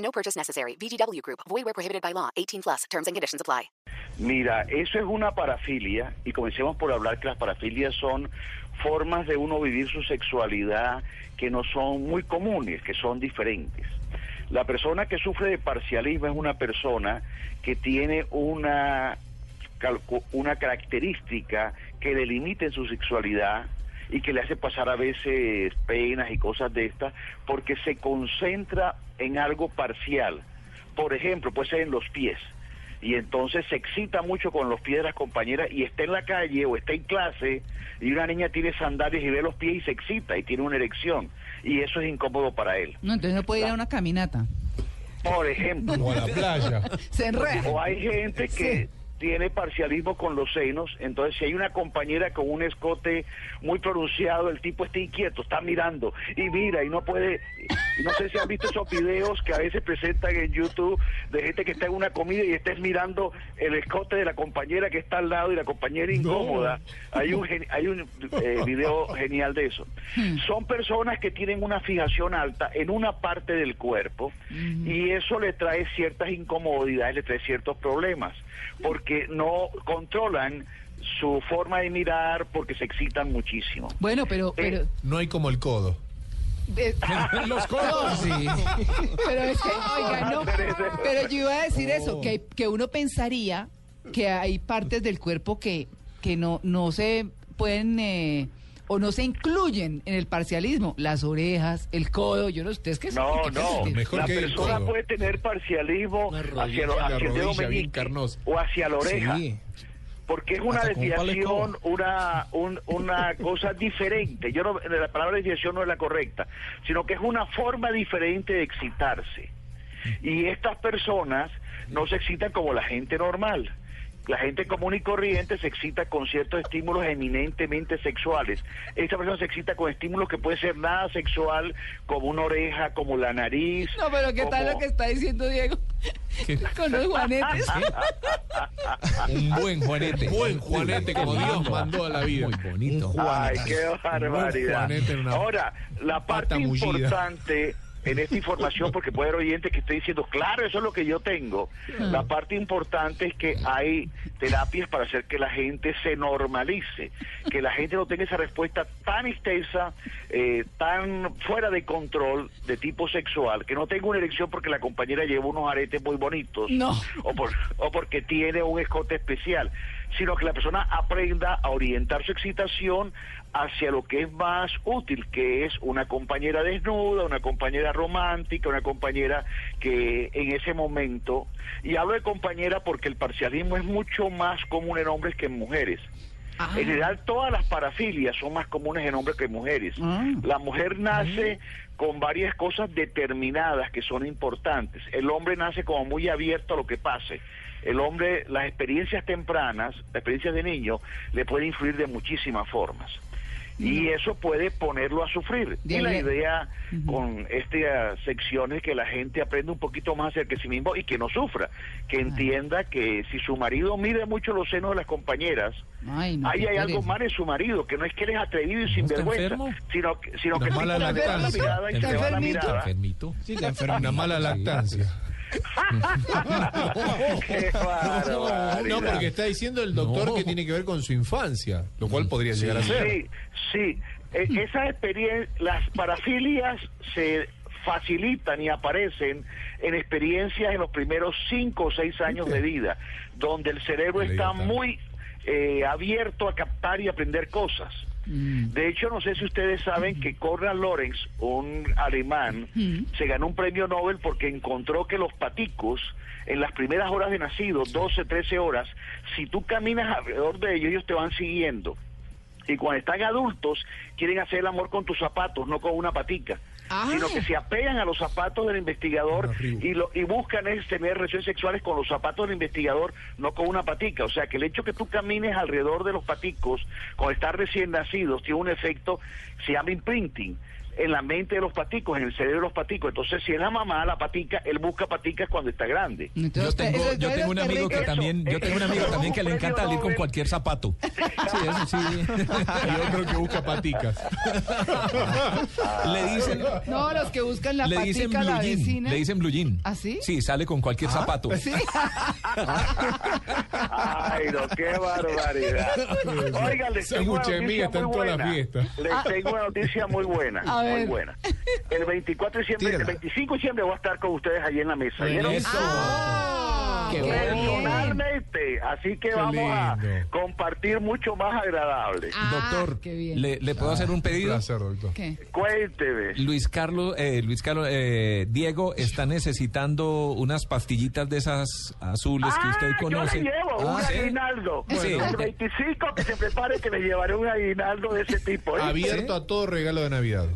No purchase Group. Prohibited by law. 18 plus. Terms and conditions apply. Mira, eso es una parafilia y comencemos por hablar que las parafilias son formas de uno vivir su sexualidad que no son muy comunes, que son diferentes. La persona que sufre de parcialismo es una persona que tiene una, una característica que delimita en su sexualidad y que le hace pasar a veces penas y cosas de estas porque se concentra en algo parcial. Por ejemplo, puede ser en los pies y entonces se excita mucho con los pies de las compañeras y está en la calle o está en clase y una niña tiene sandalias y ve los pies y se excita y tiene una erección y eso es incómodo para él. No, entonces no puede ir a una caminata. Por ejemplo, O a la playa. Se enreda. o hay gente que tiene parcialismo con los senos, entonces si hay una compañera con un escote muy pronunciado, el tipo está inquieto, está mirando y mira y no puede, no sé si han visto esos videos que a veces presentan en YouTube de gente que está en una comida y está mirando el escote de la compañera que está al lado y la compañera incómoda. Hay un hay un eh, video genial de eso. Son personas que tienen una fijación alta en una parte del cuerpo y eso le trae ciertas incomodidades, le trae ciertos problemas, porque no controlan su forma de mirar porque se excitan muchísimo. Bueno, pero, pero, No hay como el codo. eh, Los codos, sí. pero es que, oiga, no, pero yo iba a decir eso, que, que uno pensaría que hay partes del cuerpo que, que no, no se pueden eh, o no se incluyen en el parcialismo, las orejas, el codo, yo no sé, ustedes que No, que- no. Mejor la que el persona codo. puede tener parcialismo hacia, lo- hacia el dedo meñique o hacia la oreja. Sí. Porque es una desviación, una, un- una cosa diferente. Yo no, la palabra desviación no es la correcta, sino que es una forma diferente de excitarse. Y estas personas no se excitan como la gente normal. La gente común y corriente se excita con ciertos estímulos eminentemente sexuales. Esta persona se excita con estímulos que puede ser nada sexual, como una oreja, como la nariz. No, pero ¿qué tal lo que está diciendo Diego? ¿Qué? Con los juanetes. Un buen Juanete. Buen Juanete, como Dios mandó a la vida. Muy bonito. Ay, qué barbaridad. Ahora, la parte importante en esta información, porque puede haber oyentes que estoy diciendo, claro, eso es lo que yo tengo. La parte importante es que hay terapias para hacer que la gente se normalice, que la gente no tenga esa respuesta tan extensa, eh, tan fuera de control de tipo sexual, que no tenga una erección porque la compañera lleva unos aretes muy bonitos No. o, por- o porque tiene un escote especial, sino que la persona aprenda a orientar su excitación hacia lo que es más útil, que es una compañera desnuda, una compañera romántica, una compañera que en ese momento, y hablo de compañera porque el parcialismo es mucho más común en hombres que en mujeres. Ah. En general, todas las parafilias son más comunes en hombres que en mujeres. Ah. La mujer nace con varias cosas determinadas que son importantes. El hombre nace como muy abierto a lo que pase. El hombre, las experiencias tempranas, las experiencias de niño, le puede influir de muchísimas formas. Y eso puede ponerlo a sufrir. Y la idea con esta sección es que la gente aprenda un poquito más acerca de sí mismo y que no sufra, que entienda que si su marido mide mucho los senos de las compañeras, Ay, no, ahí hay algo mal en su marido, que no es que él es atrevido y ¿Está sinvergüenza, sino que, sino que mala la lactancia. mirada y se va la mirada. Una mala lactancia. Qué. No, porque está diciendo el doctor No. que tiene que ver con su infancia, lo cual podría llegar a ser. Sí, sí. Eh, esas experiencias, las parafilias se facilitan y aparecen en experiencias en los primeros cinco o seis años de vida, donde el cerebro está muy eh, abierto a captar y aprender cosas. De hecho, no sé si ustedes saben que Konrad Lorenz, un alemán, se ganó un premio Nobel porque encontró que los paticos, en las primeras horas de nacido, 12, 13 horas, si tú caminas alrededor de ellos, ellos te van siguiendo. Y cuando están adultos, quieren hacer el amor con tus zapatos, no con una patica. Ah. sino que se apegan a los zapatos del investigador y, lo, y buscan es tener relaciones sexuales con los zapatos del investigador, no con una patica. O sea, que el hecho que tú camines alrededor de los paticos, con estar recién nacidos, tiene un efecto, se llama imprinting en la mente de los paticos, en el cerebro de los paticos. Entonces, si es la mamá, la patica, él busca paticas cuando está grande. Yo tengo, eso- yo tengo un amigo que también, yo tengo un amigo Eso, también que le encanta salir con cualquier zapato. Sí, eso sí. Y otro que busca paticas. Le dicen, No, los que buscan la le dicen patica a blue la jean. vecina. Le dicen blue jean. ¿Ah, sí? Sí, sale con cualquier zapato. Sí. Ay, no, qué barbaridad. Oigan, les tengo una noticia está en muy todas las buena. fiestas. Les tengo una noticia muy buena, A muy buena. El 24 de diciembre, el 25 de diciembre voy a estar con ustedes allí en la mesa. ¿Vieron? Eso. Ah, Qué bueno. Personalmente, así que Qué vamos a lindo. compartir mucho más agradable. Ah, Doctor, qué bien. ¿le, le puedo hacer un Un pedido? placer, doctor. ¿Qué? Cuénteme. Luis Carlos, eh, Luis Carlos, eh, Diego está necesitando unas pastillitas de esas azules que usted Ah, conoce. Yo le llevo un ¿sí? aguinaldo. Sí. El 25 que se prepare que le llevaré un aguinaldo de ese tipo. ¿eh? Abierto a todo regalo de Navidad.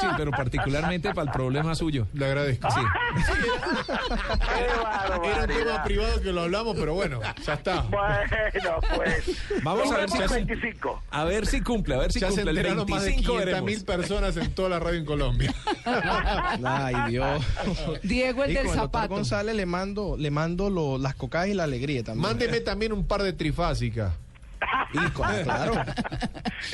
Sí, pero particularmente para el problema suyo. Le agradezco. Sí. ¡Qué Era un tema privado que lo hablamos, pero bueno, ya está. Bueno, pues. Vamos a ver si el hace- 25. A ver si cumple, a ver si Ya se cumple. El enteraron más de 25 500 veremos. mil personas en toda la radio en Colombia. Ay, Dios. Diego, el y del con el doctor zapato. González le mando, le mando lo- las cocadas y la alegría también. Mándeme también un par de trifásicas. Y claro.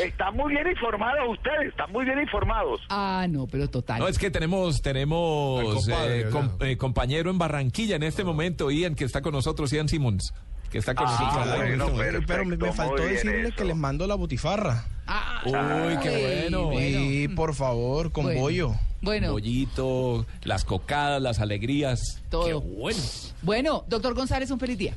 Están muy bien informados ustedes, están muy bien informados. Ah, no, pero total. No, es que tenemos, tenemos compadre, eh, com- eh, compañero en Barranquilla en este momento, Ian, que está con nosotros, Ian Simmons, que está con Ah, nosotros. Pero me, faltó decirle eso. que les mando la butifarra. Ah, Uy, qué bueno. Y por favor, con Bueno. bollo. Bueno, Bollito, las cocadas, las alegrías. Todo. Qué bueno. bueno, doctor González, un feliz día.